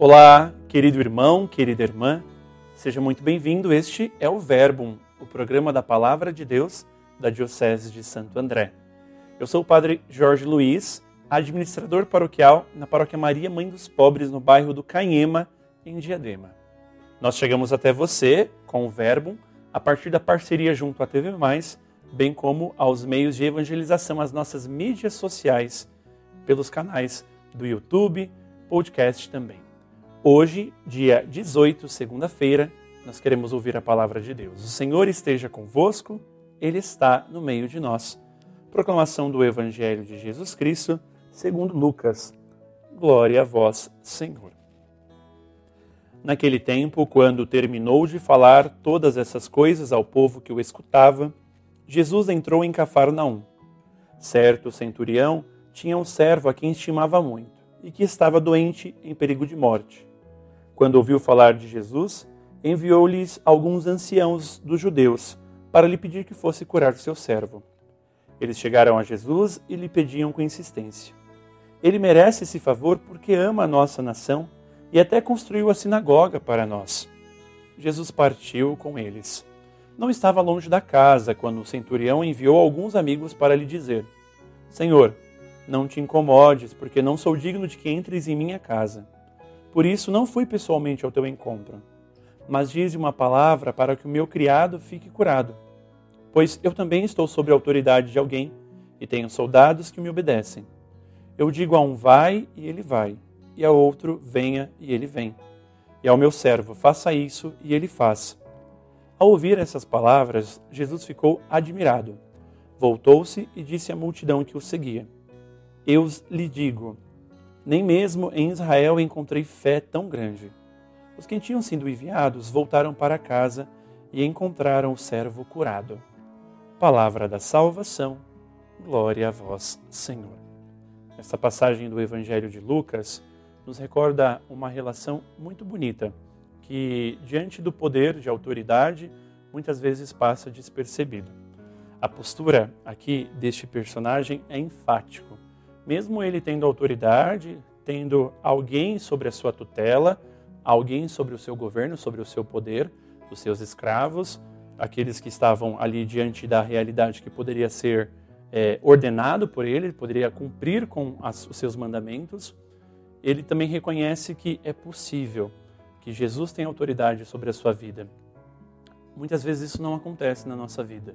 Olá, querido irmão, querida irmã, seja muito bem-vindo. Este é o Verbum, o programa da Palavra de Deus da Diocese de Santo André. Eu sou o Padre Jorge Luiz, administrador paroquial na Paróquia Maria Mãe dos Pobres, no bairro do Canhema, em Diadema. Nós chegamos até você com o Verbum a partir da parceria junto à TV Mais, bem como aos meios de evangelização, as nossas mídias sociais, pelos canais do YouTube, podcast também. Hoje, dia 18, segunda-feira, nós queremos ouvir a palavra de Deus. O Senhor esteja convosco, Ele está no meio de nós. Proclamação do Evangelho de Jesus Cristo, segundo Lucas. Glória a vós, Senhor. Naquele tempo, quando terminou de falar todas essas coisas ao povo que o escutava, Jesus entrou em Cafarnaum. Certo centurião tinha um servo a quem estimava muito e que estava doente em perigo de morte. Quando ouviu falar de Jesus, enviou-lhes alguns anciãos dos judeus para lhe pedir que fosse curar seu servo. Eles chegaram a Jesus e lhe pediam com insistência. Ele merece esse favor porque ama a nossa nação e até construiu a sinagoga para nós. Jesus partiu com eles. Não estava longe da casa quando o centurião enviou alguns amigos para lhe dizer: Senhor, não te incomodes, porque não sou digno de que entres em minha casa. Por isso não fui pessoalmente ao teu encontro, mas dize uma palavra para que o meu criado fique curado. Pois eu também estou sob a autoridade de alguém e tenho soldados que me obedecem. Eu digo a um vai e ele vai, e a outro venha e ele vem. E ao meu servo faça isso e ele faz. Ao ouvir essas palavras, Jesus ficou admirado. Voltou-se e disse à multidão que o seguia: Eu lhe digo, nem mesmo em Israel encontrei fé tão grande. Os que tinham sido enviados voltaram para casa e encontraram o servo curado. Palavra da salvação, glória a vós, Senhor. Esta passagem do Evangelho de Lucas nos recorda uma relação muito bonita que, diante do poder de autoridade, muitas vezes passa despercebido. A postura aqui deste personagem é enfático mesmo ele tendo autoridade, tendo alguém sobre a sua tutela, alguém sobre o seu governo, sobre o seu poder, os seus escravos, aqueles que estavam ali diante da realidade que poderia ser é, ordenado por ele, poderia cumprir com as, os seus mandamentos, ele também reconhece que é possível, que Jesus tem autoridade sobre a sua vida. Muitas vezes isso não acontece na nossa vida.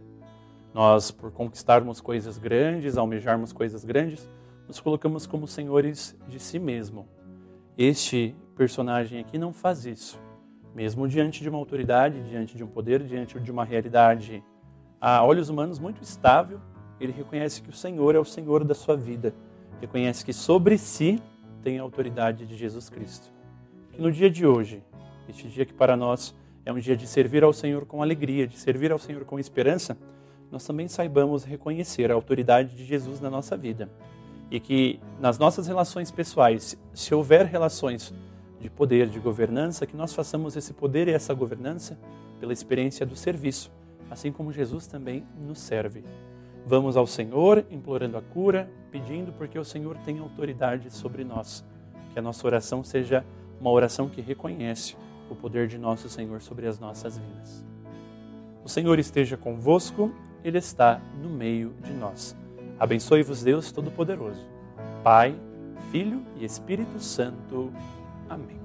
Nós, por conquistarmos coisas grandes, almejarmos coisas grandes, nos colocamos como senhores de si mesmo. Este personagem aqui não faz isso. Mesmo diante de uma autoridade, diante de um poder, diante de uma realidade a olhos humanos muito estável, ele reconhece que o Senhor é o Senhor da sua vida. Reconhece que sobre si tem a autoridade de Jesus Cristo. Que no dia de hoje, este dia que para nós é um dia de servir ao Senhor com alegria, de servir ao Senhor com esperança, nós também saibamos reconhecer a autoridade de Jesus na nossa vida e que nas nossas relações pessoais, se houver relações de poder, de governança, que nós façamos esse poder e essa governança pela experiência do serviço, assim como Jesus também nos serve. Vamos ao Senhor implorando a cura, pedindo porque o Senhor tem autoridade sobre nós. Que a nossa oração seja uma oração que reconhece o poder de nosso Senhor sobre as nossas vidas. O Senhor esteja convosco, Ele está no meio de nós. Abençoe-vos Deus Todo-Poderoso, Pai, Filho e Espírito Santo. Amém.